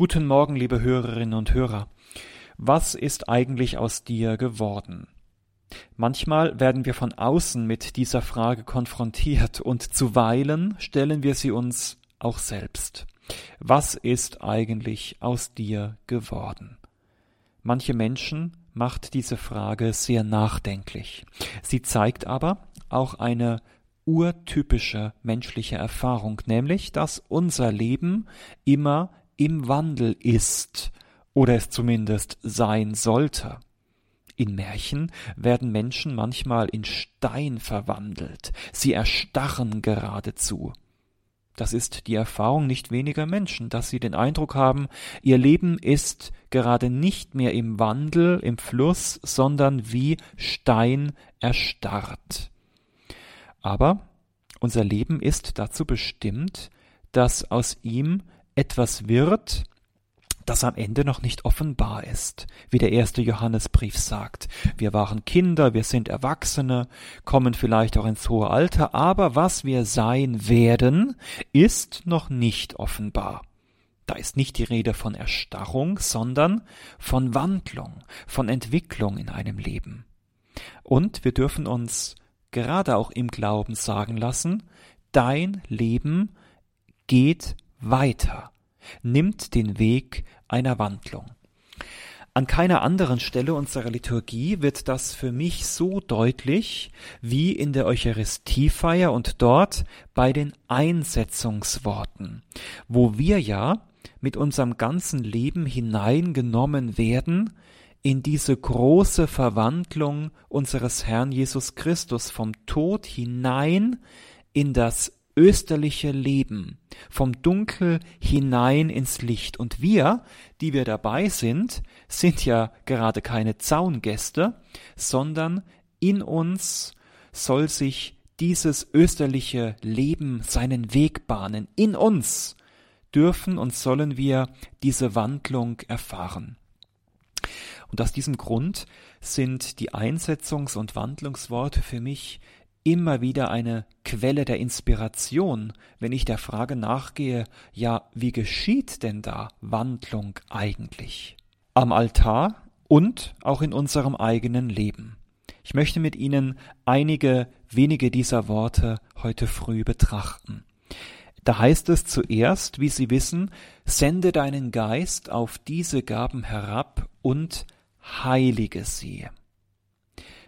Guten Morgen, liebe Hörerinnen und Hörer. Was ist eigentlich aus dir geworden? Manchmal werden wir von außen mit dieser Frage konfrontiert und zuweilen stellen wir sie uns auch selbst. Was ist eigentlich aus dir geworden? Manche Menschen macht diese Frage sehr nachdenklich. Sie zeigt aber auch eine urtypische menschliche Erfahrung, nämlich dass unser Leben immer im Wandel ist oder es zumindest sein sollte. In Märchen werden Menschen manchmal in Stein verwandelt, sie erstarren geradezu. Das ist die Erfahrung nicht weniger Menschen, dass sie den Eindruck haben, ihr Leben ist gerade nicht mehr im Wandel, im Fluss, sondern wie Stein erstarrt. Aber unser Leben ist dazu bestimmt, dass aus ihm etwas wird, das am Ende noch nicht offenbar ist, wie der erste Johannesbrief sagt. Wir waren Kinder, wir sind Erwachsene, kommen vielleicht auch ins hohe Alter, aber was wir sein werden, ist noch nicht offenbar. Da ist nicht die Rede von Erstarrung, sondern von Wandlung, von Entwicklung in einem Leben. Und wir dürfen uns gerade auch im Glauben sagen lassen, dein Leben geht weiter, nimmt den Weg einer Wandlung. An keiner anderen Stelle unserer Liturgie wird das für mich so deutlich wie in der Eucharistiefeier und dort bei den Einsetzungsworten, wo wir ja mit unserem ganzen Leben hineingenommen werden in diese große Verwandlung unseres Herrn Jesus Christus vom Tod hinein in das österliche Leben, vom Dunkel hinein ins Licht. Und wir, die wir dabei sind, sind ja gerade keine Zaungäste, sondern in uns soll sich dieses österliche Leben seinen Weg bahnen. In uns dürfen und sollen wir diese Wandlung erfahren. Und aus diesem Grund sind die Einsetzungs- und Wandlungsworte für mich immer wieder eine Quelle der Inspiration, wenn ich der Frage nachgehe, ja, wie geschieht denn da Wandlung eigentlich? Am Altar und auch in unserem eigenen Leben. Ich möchte mit Ihnen einige wenige dieser Worte heute früh betrachten. Da heißt es zuerst, wie Sie wissen, sende deinen Geist auf diese Gaben herab und heilige sie.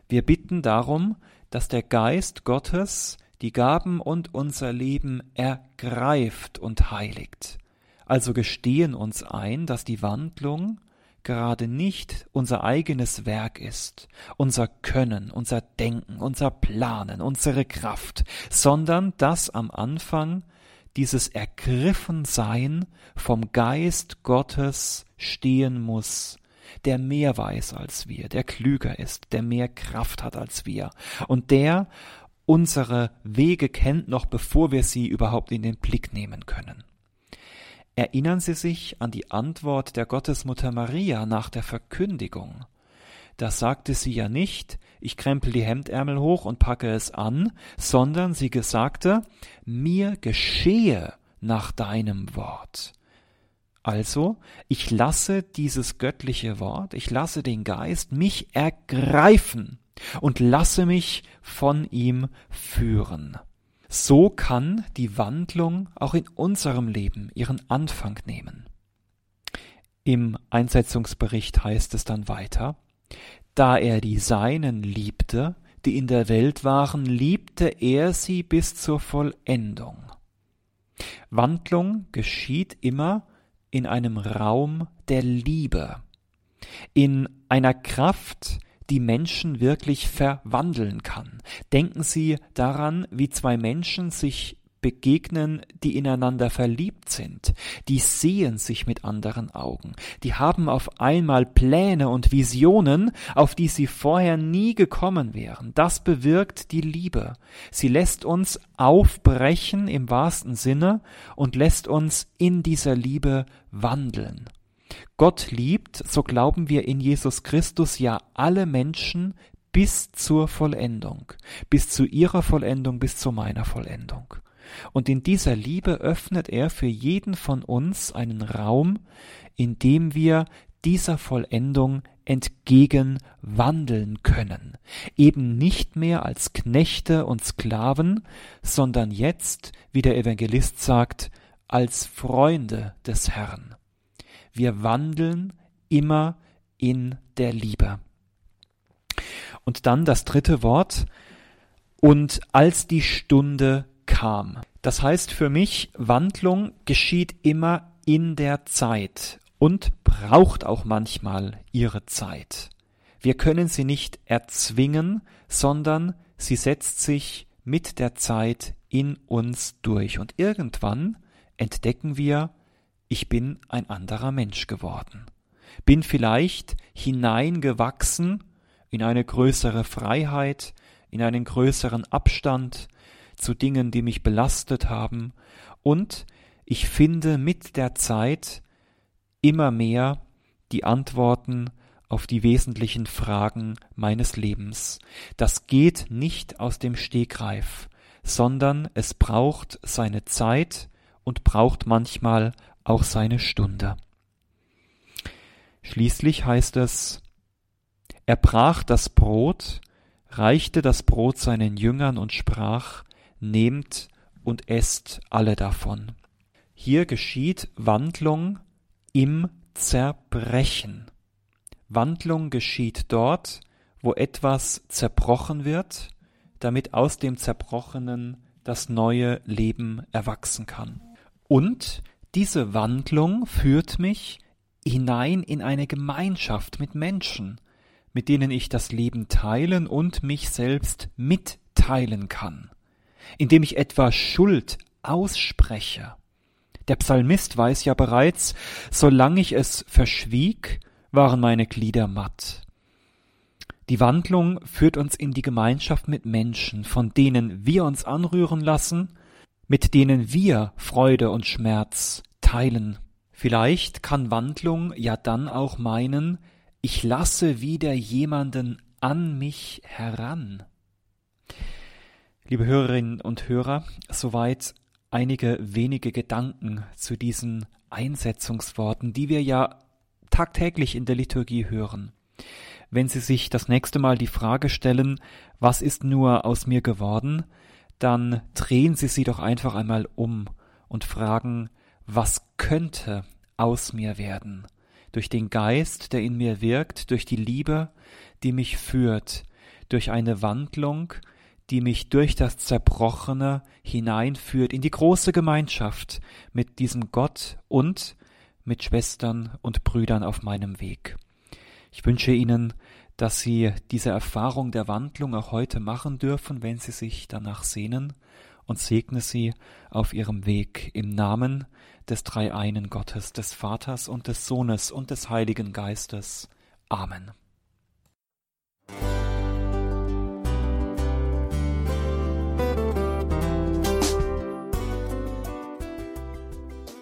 Wir bitten darum, dass der Geist Gottes die Gaben und unser Leben ergreift und heiligt. Also gestehen uns ein, dass die Wandlung gerade nicht unser eigenes Werk ist, unser Können, unser Denken, unser Planen, unsere Kraft, sondern dass am Anfang dieses Ergriffensein vom Geist Gottes stehen muss, der mehr weiß als wir, der klüger ist, der mehr Kraft hat als wir und der unsere Wege kennt, noch bevor wir sie überhaupt in den Blick nehmen können. Erinnern Sie sich an die Antwort der Gottesmutter Maria nach der Verkündigung. Da sagte sie ja nicht, ich krempel die Hemdärmel hoch und packe es an, sondern sie gesagte, mir geschehe nach deinem Wort. Also, ich lasse dieses göttliche Wort, ich lasse den Geist mich ergreifen und lasse mich von ihm führen. So kann die Wandlung auch in unserem Leben ihren Anfang nehmen. Im Einsetzungsbericht heißt es dann weiter, da er die Seinen liebte, die in der Welt waren, liebte er sie bis zur Vollendung. Wandlung geschieht immer in einem Raum der Liebe, in einer Kraft, die Menschen wirklich verwandeln kann. Denken Sie daran, wie zwei Menschen sich begegnen, die ineinander verliebt sind, die sehen sich mit anderen Augen, die haben auf einmal Pläne und Visionen, auf die sie vorher nie gekommen wären. Das bewirkt die Liebe. Sie lässt uns aufbrechen im wahrsten Sinne und lässt uns in dieser Liebe wandeln. Gott liebt, so glauben wir in Jesus Christus ja alle Menschen bis zur Vollendung, bis zu ihrer Vollendung, bis zu meiner Vollendung. Und in dieser Liebe öffnet er für jeden von uns einen Raum, in dem wir dieser Vollendung entgegenwandeln können, eben nicht mehr als Knechte und Sklaven, sondern jetzt, wie der Evangelist sagt, als Freunde des Herrn. Wir wandeln immer in der Liebe. Und dann das dritte Wort, und als die Stunde kam. Das heißt für mich, Wandlung geschieht immer in der Zeit und braucht auch manchmal ihre Zeit. Wir können sie nicht erzwingen, sondern sie setzt sich mit der Zeit in uns durch. Und irgendwann entdecken wir, ich bin ein anderer Mensch geworden, bin vielleicht hineingewachsen in eine größere Freiheit, in einen größeren Abstand zu Dingen, die mich belastet haben, und ich finde mit der Zeit immer mehr die Antworten auf die wesentlichen Fragen meines Lebens. Das geht nicht aus dem Stegreif, sondern es braucht seine Zeit und braucht manchmal auch seine Stunde. Schließlich heißt es, er brach das Brot, reichte das Brot seinen Jüngern und sprach, Nehmt und esst alle davon. Hier geschieht Wandlung im Zerbrechen. Wandlung geschieht dort, wo etwas zerbrochen wird, damit aus dem Zerbrochenen das neue Leben erwachsen kann. Und diese Wandlung führt mich hinein in eine Gemeinschaft mit Menschen, mit denen ich das Leben teilen und mich selbst mitteilen kann, indem ich etwa Schuld ausspreche, der Psalmist weiß ja bereits, solange ich es verschwieg, waren meine Glieder matt. Die Wandlung führt uns in die Gemeinschaft mit Menschen, von denen wir uns anrühren lassen, mit denen wir Freude und Schmerz teilen. Vielleicht kann Wandlung ja dann auch meinen, ich lasse wieder jemanden an mich heran. Liebe Hörerinnen und Hörer, soweit einige wenige Gedanken zu diesen Einsetzungsworten, die wir ja tagtäglich in der Liturgie hören. Wenn Sie sich das nächste Mal die Frage stellen, was ist nur aus mir geworden, dann drehen Sie sie doch einfach einmal um und fragen, was könnte aus mir werden? Durch den Geist, der in mir wirkt, durch die Liebe, die mich führt, durch eine Wandlung, die mich durch das Zerbrochene hineinführt in die große Gemeinschaft mit diesem Gott und mit Schwestern und Brüdern auf meinem Weg. Ich wünsche Ihnen, dass Sie diese Erfahrung der Wandlung auch heute machen dürfen, wenn Sie sich danach sehnen, und segne Sie auf Ihrem Weg im Namen des Dreieinen Gottes, des Vaters und des Sohnes und des Heiligen Geistes. Amen.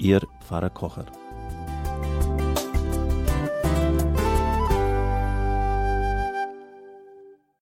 Ihr Pfarrer Kocher.